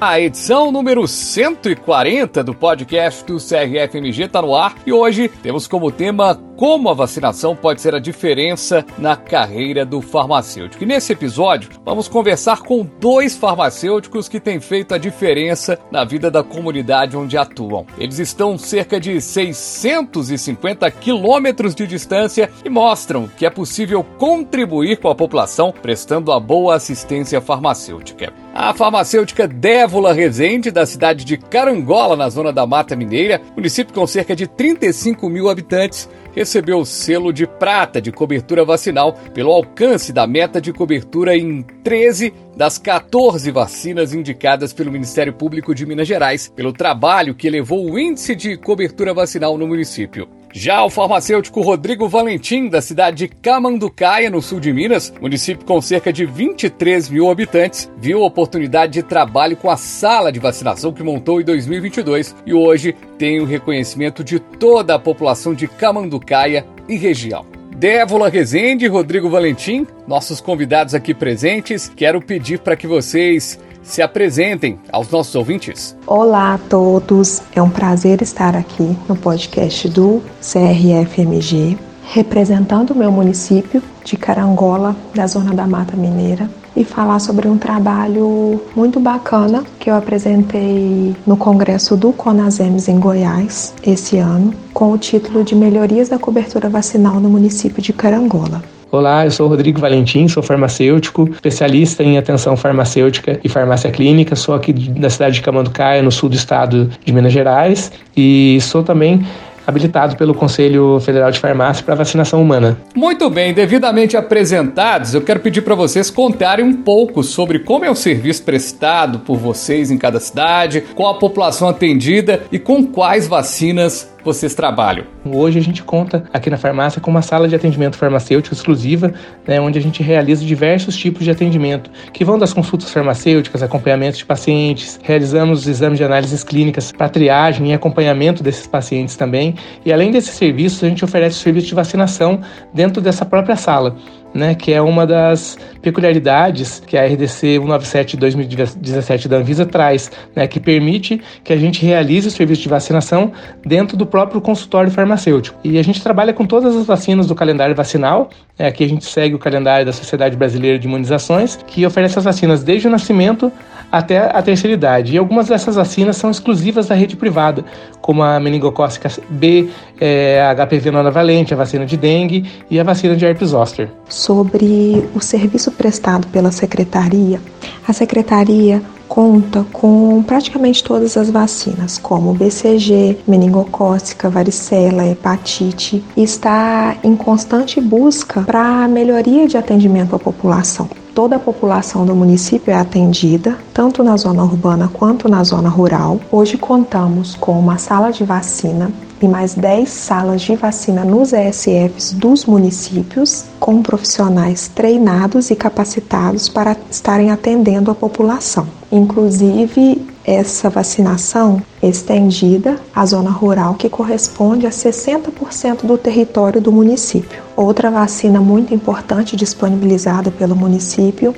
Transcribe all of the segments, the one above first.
A edição número 140 do podcast do CRFMG está no ar e hoje temos como tema como a vacinação pode ser a diferença na carreira do farmacêutico. E nesse episódio vamos conversar com dois farmacêuticos que têm feito a diferença na vida da comunidade onde atuam. Eles estão cerca de 650 quilômetros de distância e mostram que é possível contribuir com a população prestando a boa assistência farmacêutica. A farmacêutica Dévola Rezende, da cidade de Carangola, na zona da Mata Mineira, município com cerca de 35 mil habitantes, recebeu o selo de prata de cobertura vacinal pelo alcance da meta de cobertura em 13 das 14 vacinas indicadas pelo Ministério Público de Minas Gerais, pelo trabalho que elevou o índice de cobertura vacinal no município. Já o farmacêutico Rodrigo Valentim, da cidade de Camanducaia, no sul de Minas, município com cerca de 23 mil habitantes, viu a oportunidade de trabalho com a sala de vacinação que montou em 2022 e hoje tem o reconhecimento de toda a população de Camanducaia e região. Dévola Rezende Rodrigo Valentim, nossos convidados aqui presentes, quero pedir para que vocês se apresentem aos nossos ouvintes. Olá a todos, é um prazer estar aqui no podcast do CRFMG, representando o meu município de Carangola, da Zona da Mata Mineira, e falar sobre um trabalho muito bacana que eu apresentei no congresso do Conasems em Goiás esse ano, com o título de Melhorias da cobertura vacinal no município de Carangola. Olá, eu sou Rodrigo Valentim, sou farmacêutico, especialista em atenção farmacêutica e farmácia clínica. Sou aqui da cidade de Camanducaia, no sul do estado de Minas Gerais, e sou também habilitado pelo Conselho Federal de Farmácia para vacinação humana. Muito bem, devidamente apresentados, eu quero pedir para vocês contarem um pouco sobre como é o serviço prestado por vocês em cada cidade, qual a população atendida e com quais vacinas vocês trabalham? Hoje a gente conta aqui na farmácia com uma sala de atendimento farmacêutico exclusiva, né, onde a gente realiza diversos tipos de atendimento, que vão das consultas farmacêuticas, acompanhamento de pacientes, realizamos exames de análises clínicas para triagem e acompanhamento desses pacientes também, e além desses serviços, a gente oferece o serviço de vacinação dentro dessa própria sala né, que é uma das peculiaridades que a RDC 197 2017 da Anvisa traz, né, que permite que a gente realize o serviço de vacinação dentro do próprio consultório farmacêutico. E a gente trabalha com todas as vacinas do calendário vacinal, é, aqui a gente segue o calendário da Sociedade Brasileira de Imunizações, que oferece as vacinas desde o nascimento até a terceira idade. E algumas dessas vacinas são exclusivas da rede privada, como a meningocócica B, é, a HPV nonavalente, a vacina de dengue e a vacina de herpes zoster. Sobre o serviço prestado pela secretaria, a secretaria conta com praticamente todas as vacinas, como BCG, meningocócica, varicela, hepatite, e está em constante busca para melhoria de atendimento à população. Toda a população do município é atendida, tanto na zona urbana quanto na zona rural. Hoje contamos com uma sala de vacina e mais 10 salas de vacina nos ESFs dos municípios, com profissionais treinados e capacitados para estarem atendendo a população. Inclusive, essa vacinação estendida à zona rural, que corresponde a 60% do território do município. Outra vacina muito importante disponibilizada pelo município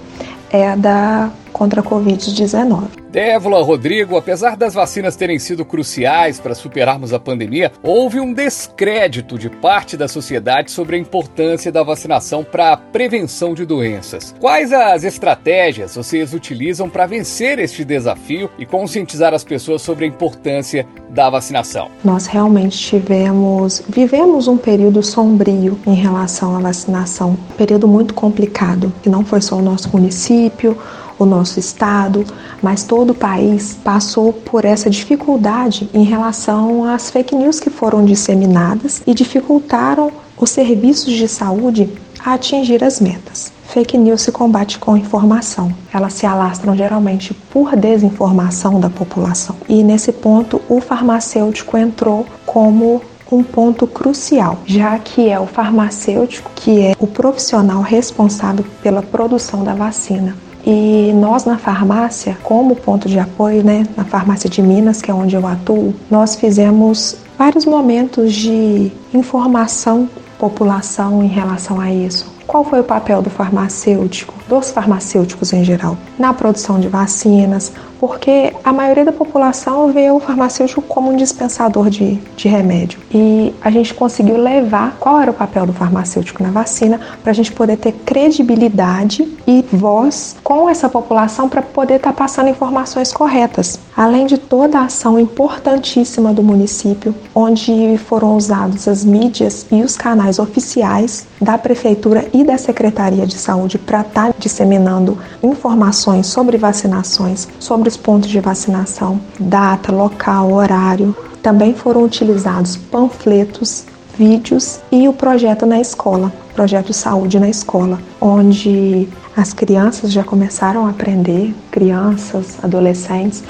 é a da contra a Covid-19. Dévola, Rodrigo, apesar das vacinas terem sido cruciais para superarmos a pandemia, houve um descrédito de parte da sociedade sobre a importância da vacinação para a prevenção de doenças. Quais as estratégias vocês utilizam para vencer este desafio e conscientizar as pessoas sobre a importância da vacinação? Nós realmente tivemos, vivemos um período sombrio em relação à vacinação, um período muito complicado, que não foi só o nosso município, o nosso estado, mas todo o país passou por essa dificuldade em relação às fake news que foram disseminadas e dificultaram os serviços de saúde a atingir as metas. Fake news se combate com informação. Elas se alastram geralmente por desinformação da população. E nesse ponto, o farmacêutico entrou como um ponto crucial, já que é o farmacêutico que é o profissional responsável pela produção da vacina. E nós na farmácia, como ponto de apoio, né, na farmácia de Minas, que é onde eu atuo, nós fizemos vários momentos de informação população em relação a isso. Qual foi o papel do farmacêutico? Dos farmacêuticos em geral, na produção de vacinas, porque a maioria da população vê o farmacêutico como um dispensador de, de remédio. E a gente conseguiu levar qual era o papel do farmacêutico na vacina para a gente poder ter credibilidade e voz com essa população para poder estar tá passando informações corretas. Além de toda a ação importantíssima do município, onde foram usados as mídias e os canais oficiais da Prefeitura e da Secretaria de Saúde para estar tá disseminando informações sobre vacinações, sobre os pontos de vacinação, data, local, horário. Também foram utilizados panfletos, vídeos e o projeto na escola, projeto Saúde na Escola, onde as crianças já começaram a aprender, crianças, adolescentes,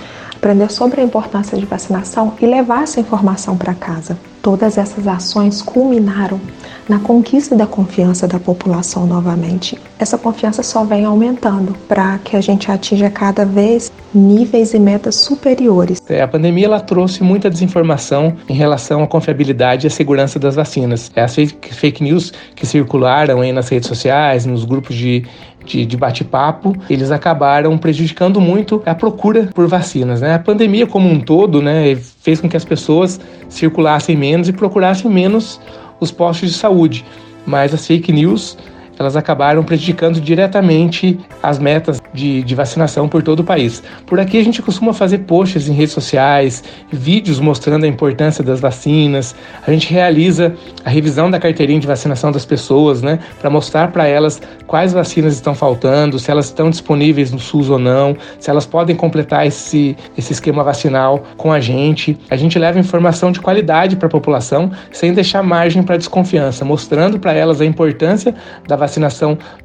aprender sobre a importância de vacinação e levar essa informação para casa. Todas essas ações culminaram na conquista da confiança da população novamente. Essa confiança só vem aumentando para que a gente atinja cada vez níveis e metas superiores. É, a pandemia ela trouxe muita desinformação em relação à confiabilidade e à segurança das vacinas. As fake, fake news que circularam aí nas redes sociais, nos grupos de, de, de bate-papo, eles acabaram prejudicando muito a procura por vacinas. Né? A pandemia como um todo né, fez com que as pessoas circulassem menos e procurassem menos os postos de saúde. Mas as fake news elas acabaram prejudicando diretamente as metas de, de, vacinação por todo o país. Por aqui a gente costuma fazer posts em redes sociais, vídeos mostrando a importância das vacinas. A gente realiza a revisão da carteirinha de vacinação das pessoas, né, para mostrar para elas quais vacinas estão faltando, se elas estão disponíveis no SUS ou não, se elas podem completar esse, esse esquema vacinal com a gente. A gente leva informação de qualidade para a população sem deixar margem para desconfiança, mostrando para elas a importância da vacinação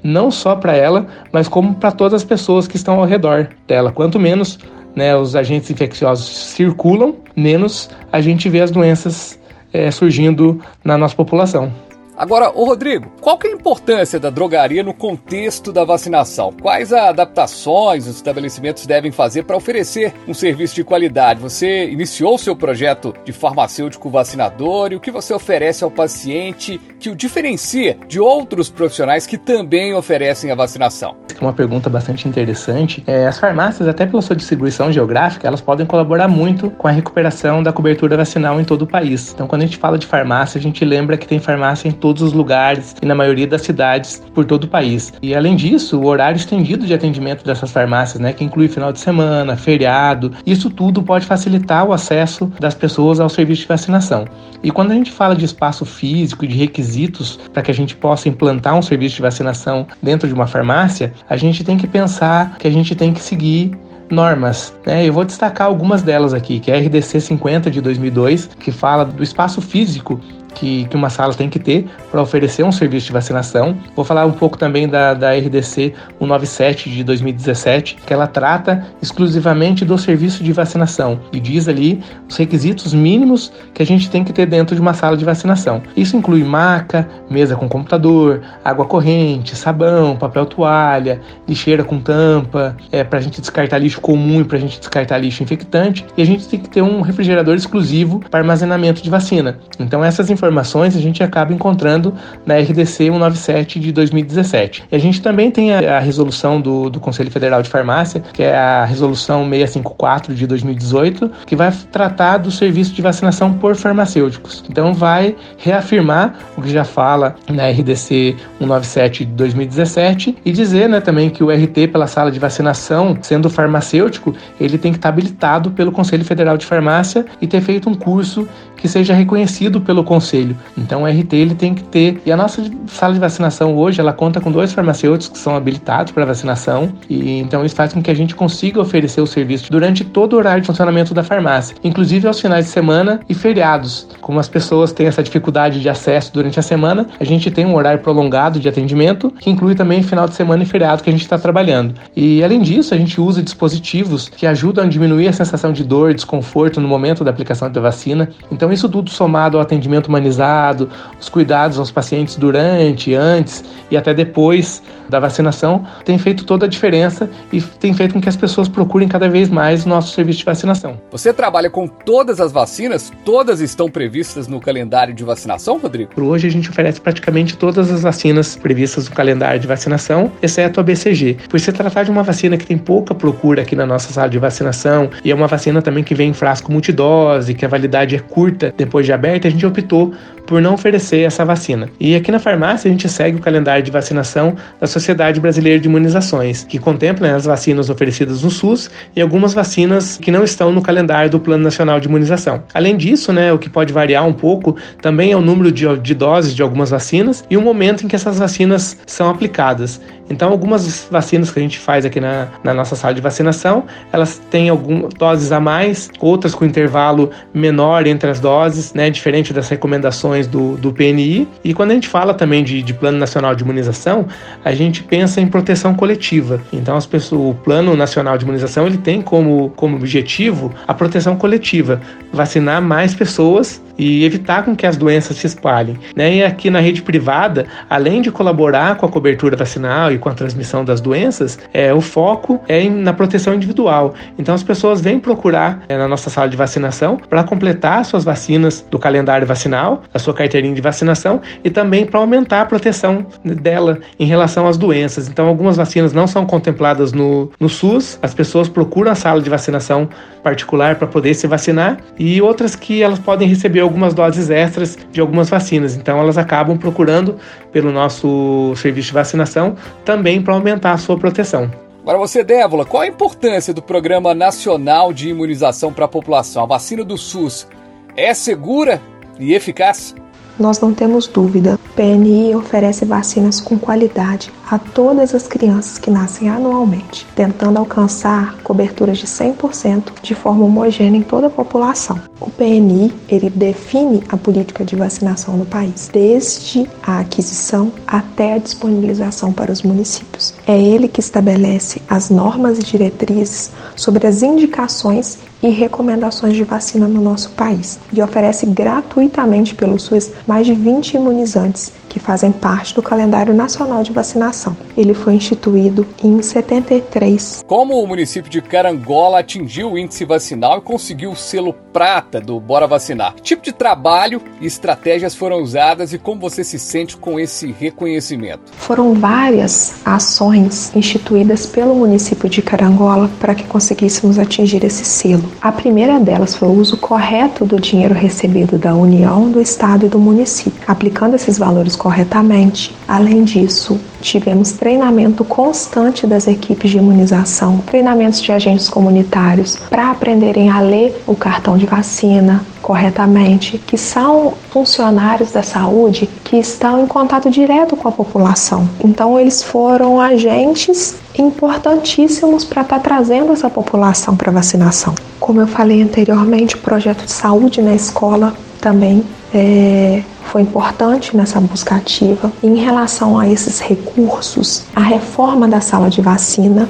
não só para ela, mas como para todas as pessoas que estão ao redor dela. Quanto menos né, os agentes infecciosos circulam, menos a gente vê as doenças é, surgindo na nossa população. Agora, o Rodrigo, qual que é a importância da drogaria no contexto da vacinação? Quais adaptações os estabelecimentos devem fazer para oferecer um serviço de qualidade? Você iniciou o seu projeto de farmacêutico vacinador e o que você oferece ao paciente que o diferencia de outros profissionais que também oferecem a vacinação? É uma pergunta bastante interessante. É, as farmácias, até pela sua distribuição geográfica, elas podem colaborar muito com a recuperação da cobertura vacinal em todo o país. Então, quando a gente fala de farmácia, a gente lembra que tem farmácia em todo todos os lugares e na maioria das cidades por todo o país. E além disso, o horário estendido de atendimento dessas farmácias, né, que inclui final de semana, feriado, isso tudo pode facilitar o acesso das pessoas ao serviço de vacinação. E quando a gente fala de espaço físico e de requisitos para que a gente possa implantar um serviço de vacinação dentro de uma farmácia, a gente tem que pensar que a gente tem que seguir normas. Né? Eu vou destacar algumas delas aqui, que é a RDC 50 de 2002, que fala do espaço físico que, que uma sala tem que ter para oferecer um serviço de vacinação. Vou falar um pouco também da, da RDC 197 de 2017, que ela trata exclusivamente do serviço de vacinação e diz ali os requisitos mínimos que a gente tem que ter dentro de uma sala de vacinação. Isso inclui maca, mesa com computador, água corrente, sabão, papel toalha, lixeira com tampa, é, para a gente descartar lixo comum e para a gente descartar lixo infectante. E a gente tem que ter um refrigerador exclusivo para armazenamento de vacina. Então essas informações informações a gente acaba encontrando na RDC 197 de 2017. E a gente também tem a, a resolução do, do Conselho Federal de Farmácia, que é a resolução 654 de 2018, que vai tratar do serviço de vacinação por farmacêuticos. Então vai reafirmar o que já fala na RDC 197 de 2017 e dizer né, também que o RT pela sala de vacinação, sendo farmacêutico, ele tem que estar habilitado pelo Conselho Federal de Farmácia e ter feito um curso que seja reconhecido pelo conselho. Então o RT ele tem que ter. E a nossa sala de vacinação hoje ela conta com dois farmacêuticos que são habilitados para vacinação e então isso faz com que a gente consiga oferecer o serviço durante todo o horário de funcionamento da farmácia, inclusive aos finais de semana e feriados. Como as pessoas têm essa dificuldade de acesso durante a semana, a gente tem um horário prolongado de atendimento que inclui também final de semana e feriado que a gente está trabalhando. E além disso, a gente usa dispositivos que ajudam a diminuir a sensação de dor, desconforto no momento da aplicação da vacina. Então isso tudo somado ao atendimento humanizado, os cuidados aos pacientes durante, antes e até depois da vacinação tem feito toda a diferença e tem feito com que as pessoas procurem cada vez mais o nosso serviço de vacinação. Você trabalha com todas as vacinas? Todas estão previstas no calendário de vacinação, Rodrigo? Por hoje a gente oferece praticamente todas as vacinas previstas no calendário de vacinação, exceto a BCG. Por se tratar de uma vacina que tem pouca procura aqui na nossa sala de vacinação e é uma vacina também que vem em frasco multidose, que a validade é curta depois de aberta, a gente optou por não oferecer essa vacina. E aqui na farmácia a gente segue o calendário de vacinação da Sociedade Brasileira de Imunizações, que contempla né, as vacinas oferecidas no SUS e algumas vacinas que não estão no calendário do Plano Nacional de Imunização. Além disso, né, o que pode variar um pouco também é o número de, de doses de algumas vacinas e o momento em que essas vacinas são aplicadas. Então, algumas vacinas que a gente faz aqui na, na nossa sala de vacinação, elas têm algumas doses a mais, outras com intervalo menor entre as doses, né, diferente das recomendações do, do PNI. E quando a gente fala também de, de Plano Nacional de Imunização, a gente pensa em proteção coletiva. Então, as pessoas, o Plano Nacional de Imunização ele tem como, como objetivo a proteção coletiva, vacinar mais pessoas e evitar com que as doenças se espalhem. Né? E aqui na rede privada, além de colaborar com a cobertura vacinal e com a transmissão das doenças, é, o foco é na proteção individual. Então as pessoas vêm procurar é, na nossa sala de vacinação para completar suas vacinas do calendário vacinal, a sua carteirinha de vacinação e também para aumentar a proteção dela em relação às doenças. Então algumas vacinas não são contempladas no, no SUS, as pessoas procuram a sala de vacinação particular para poder se vacinar e outras que elas podem receber algumas doses extras de algumas vacinas. Então elas acabam procurando pelo nosso serviço de vacinação também para aumentar a sua proteção. Agora você, Dévola, qual a importância do Programa Nacional de Imunização para a População? A vacina do SUS é segura e eficaz? Nós não temos dúvida. O PNI oferece vacinas com qualidade a todas as crianças que nascem anualmente, tentando alcançar coberturas de 100% de forma homogênea em toda a população. O PNI, ele define a política de vacinação no país, desde a aquisição até a disponibilização para os municípios. É ele que estabelece as normas e diretrizes sobre as indicações e recomendações de vacina no nosso país e oferece gratuitamente pelo SUS mais de 20 imunizantes que fazem parte do calendário nacional de vacinação. Ele foi instituído em 73. Como o município de Carangola atingiu o índice vacinal e conseguiu o selo prata do Bora Vacinar? Que tipo de trabalho e estratégias foram usadas e como você se sente com esse reconhecimento? Foram várias ações instituídas pelo município de Carangola para que conseguíssemos atingir esse selo. A primeira delas foi o uso correto do dinheiro recebido da União, do Estado e do município, aplicando esses valores corretamente. Além disso, tivemos treinamento constante das equipes de imunização, treinamentos de agentes comunitários para aprenderem a ler o cartão de vacina corretamente, que são funcionários da saúde que estão em contato direto com a população. Então, eles foram agentes importantíssimos para estar tá trazendo essa população para vacinação. Como eu falei anteriormente, o projeto de saúde na escola também é, foi importante nessa busca ativa. Em relação a esses recursos, a reforma da sala de vacina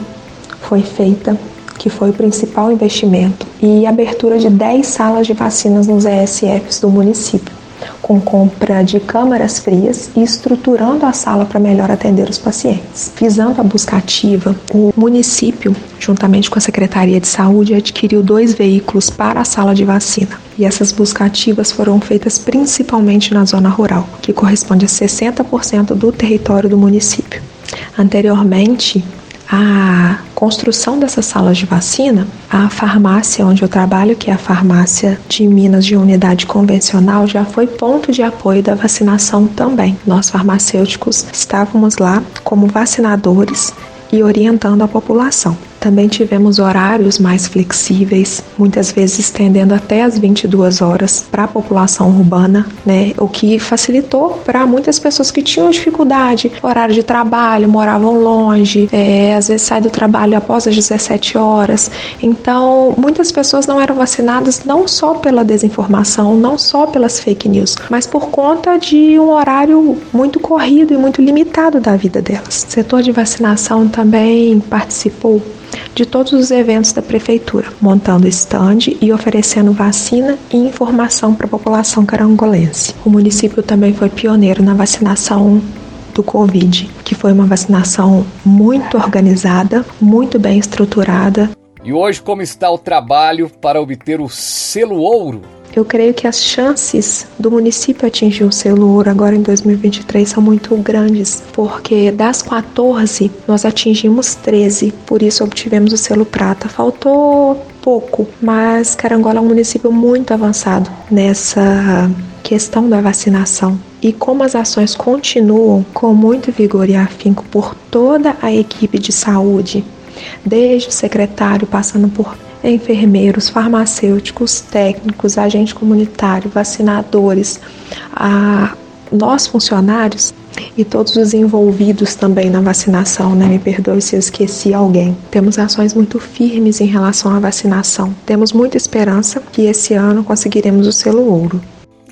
foi feita, que foi o principal investimento, e abertura de 10 salas de vacinas nos ESFs do município com compra de câmaras frias e estruturando a sala para melhor atender os pacientes. Visando a busca ativa, o município, juntamente com a Secretaria de Saúde, adquiriu dois veículos para a sala de vacina. E essas buscas ativas foram feitas principalmente na zona rural, que corresponde a 60% do território do município. Anteriormente, a construção dessas salas de vacina, a farmácia onde eu trabalho, que é a farmácia de Minas de unidade convencional, já foi ponto de apoio da vacinação também. Nós farmacêuticos estávamos lá como vacinadores e orientando a população. Também tivemos horários mais flexíveis, muitas vezes estendendo até as 22 horas para a população urbana, né? O que facilitou para muitas pessoas que tinham dificuldade, horário de trabalho, moravam longe, é, às vezes sai do trabalho após as 17 horas. Então, muitas pessoas não eram vacinadas não só pela desinformação, não só pelas fake news, mas por conta de um horário muito corrido e muito limitado da vida delas. O setor de vacinação também participou de todos os eventos da prefeitura, montando estande e oferecendo vacina e informação para a população carangolense. O município também foi pioneiro na vacinação do Covid, que foi uma vacinação muito organizada, muito bem estruturada. E hoje, como está o trabalho para obter o selo ouro eu creio que as chances do município atingir o selo ouro agora em 2023 são muito grandes, porque das 14 nós atingimos 13, por isso obtivemos o selo prata. Faltou pouco, mas Carangola é um município muito avançado nessa questão da vacinação. E como as ações continuam com muito vigor e afinco por toda a equipe de saúde, desde o secretário, passando por enfermeiros, farmacêuticos, técnicos, agente comunitário, vacinadores, a nós funcionários e todos os envolvidos também na vacinação, né? Me perdoe se eu esqueci alguém. Temos ações muito firmes em relação à vacinação. Temos muita esperança que esse ano conseguiremos o selo ouro.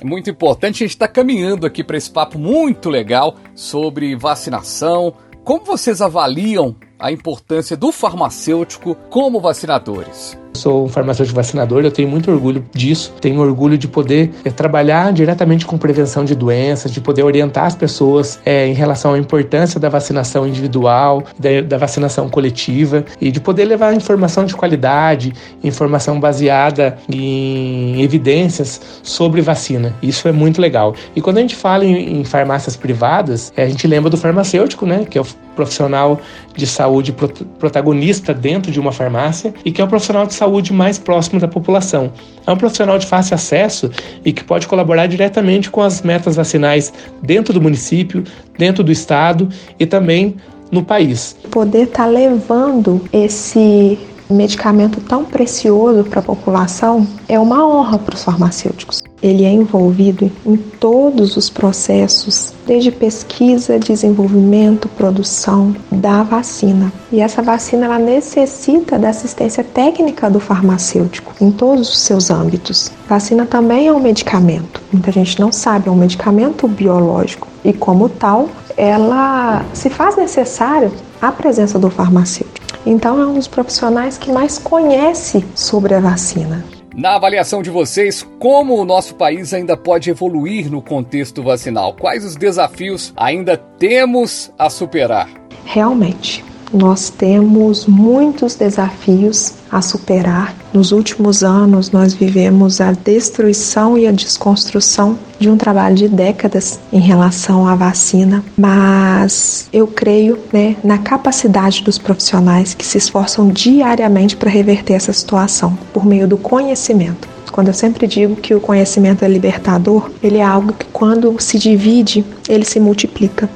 É muito importante, a gente está caminhando aqui para esse papo muito legal sobre vacinação. Como vocês avaliam a importância do farmacêutico como vacinadores? Sou um farmacêutico vacinador, eu tenho muito orgulho disso. Tenho orgulho de poder é, trabalhar diretamente com prevenção de doenças, de poder orientar as pessoas é, em relação à importância da vacinação individual, da, da, vacinação coletiva e de poder levar informação de qualidade, informação baseada em evidências sobre vacina. Isso é muito legal. E quando a gente fala em, em farmácias privadas, é, a gente lembra do farmacêutico, né, que é o profissional de saúde protagonista dentro de uma farmácia e que é o profissional de saúde mais próximo da população. É um profissional de fácil acesso e que pode colaborar diretamente com as metas vacinais dentro do município, dentro do estado e também no país. Poder estar tá levando esse medicamento tão precioso para a população é uma honra para os farmacêuticos. Ele é envolvido em todos os processos, desde pesquisa, desenvolvimento, produção da vacina. E essa vacina ela necessita da assistência técnica do farmacêutico em todos os seus âmbitos. Vacina também é um medicamento. Muita gente não sabe, é um medicamento biológico e como tal, ela se faz necessária a presença do farmacêutico. Então, é um dos profissionais que mais conhece sobre a vacina. Na avaliação de vocês, como o nosso país ainda pode evoluir no contexto vacinal? Quais os desafios ainda temos a superar? Realmente, nós temos muitos desafios a superar. Nos últimos anos, nós vivemos a destruição e a desconstrução de um trabalho de décadas em relação à vacina, mas eu creio né, na capacidade dos profissionais que se esforçam diariamente para reverter essa situação por meio do conhecimento. Quando eu sempre digo que o conhecimento é libertador, ele é algo que quando se divide, ele se multiplica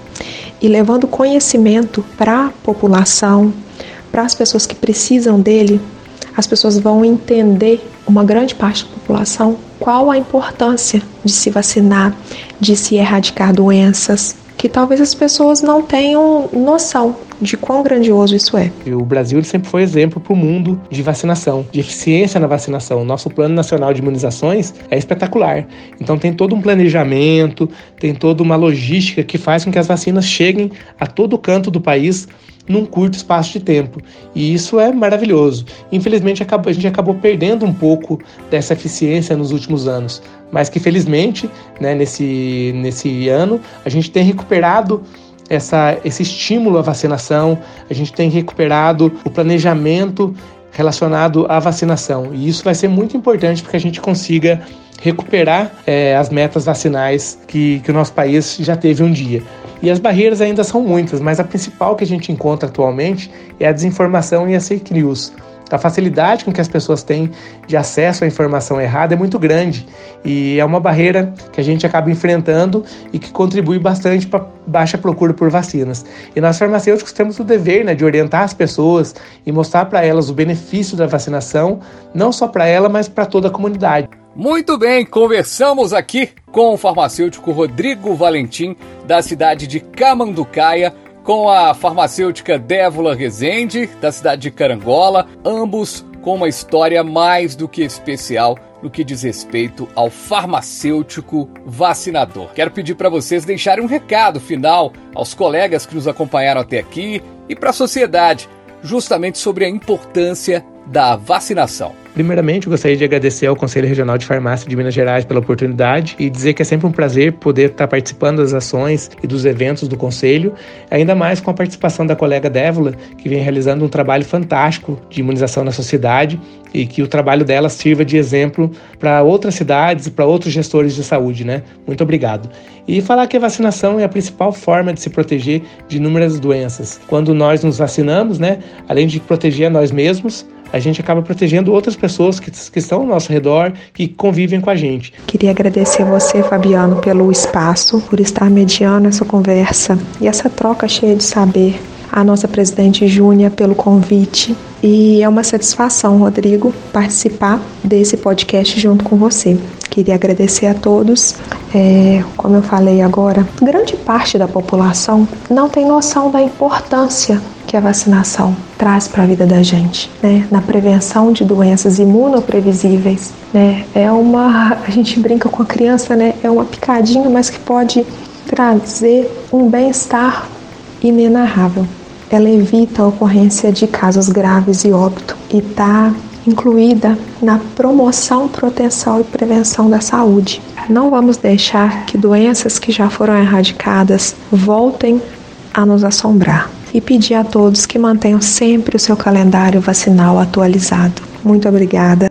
e levando conhecimento para a população, para as pessoas que precisam dele, as pessoas vão entender, uma grande parte da população, qual a importância de se vacinar, de se erradicar doenças, que talvez as pessoas não tenham noção de quão grandioso isso é. O Brasil sempre foi exemplo para o mundo de vacinação, de eficiência na vacinação. Nosso Plano Nacional de Imunizações é espetacular. Então tem todo um planejamento, tem toda uma logística que faz com que as vacinas cheguem a todo canto do país num curto espaço de tempo. E isso é maravilhoso. Infelizmente, a gente acabou perdendo um pouco dessa eficiência nos últimos anos, mas que felizmente, né, nesse, nesse ano, a gente tem recuperado essa, esse estímulo à vacinação, a gente tem recuperado o planejamento relacionado à vacinação. E isso vai ser muito importante para que a gente consiga recuperar é, as metas vacinais que, que o nosso país já teve um dia. E as barreiras ainda são muitas, mas a principal que a gente encontra atualmente é a desinformação e as fake news. A facilidade com que as pessoas têm de acesso à informação errada é muito grande e é uma barreira que a gente acaba enfrentando e que contribui bastante para baixa procura por vacinas. E nós farmacêuticos temos o dever né, de orientar as pessoas e mostrar para elas o benefício da vacinação, não só para ela, mas para toda a comunidade. Muito bem, conversamos aqui com o farmacêutico Rodrigo Valentim, da cidade de Camanducaia, com a farmacêutica Dévola Rezende, da cidade de Carangola, ambos com uma história mais do que especial no que diz respeito ao farmacêutico vacinador. Quero pedir para vocês deixarem um recado final aos colegas que nos acompanharam até aqui e para a sociedade justamente sobre a importância da vacinação. Primeiramente, gostaria de agradecer ao Conselho Regional de Farmácia de Minas Gerais pela oportunidade e dizer que é sempre um prazer poder estar participando das ações e dos eventos do Conselho, ainda mais com a participação da colega Dévola, que vem realizando um trabalho fantástico de imunização na sociedade e que o trabalho dela sirva de exemplo para outras cidades e para outros gestores de saúde, né? Muito obrigado. E falar que a vacinação é a principal forma de se proteger de inúmeras doenças. Quando nós nos vacinamos, né, além de proteger a nós mesmos, a gente acaba protegendo outras pessoas que, que estão ao nosso redor, que convivem com a gente. Queria agradecer você, Fabiano, pelo espaço, por estar mediando essa conversa e essa troca cheia de saber. A nossa presidente Júnia pelo convite. E é uma satisfação, Rodrigo, participar desse podcast junto com você. Queria agradecer a todos. É, como eu falei agora, grande parte da população não tem noção da importância que a vacinação traz para a vida da gente, né? Na prevenção de doenças imunoprevisíveis, né? É uma, a gente brinca com a criança, né? É uma picadinha, mas que pode trazer um bem-estar inenarrável. Ela evita a ocorrência de casos graves e óbito e está incluída na promoção, proteção e prevenção da saúde. Não vamos deixar que doenças que já foram erradicadas voltem a nos assombrar e pedir a todos que mantenham sempre o seu calendário vacinal atualizado. Muito obrigada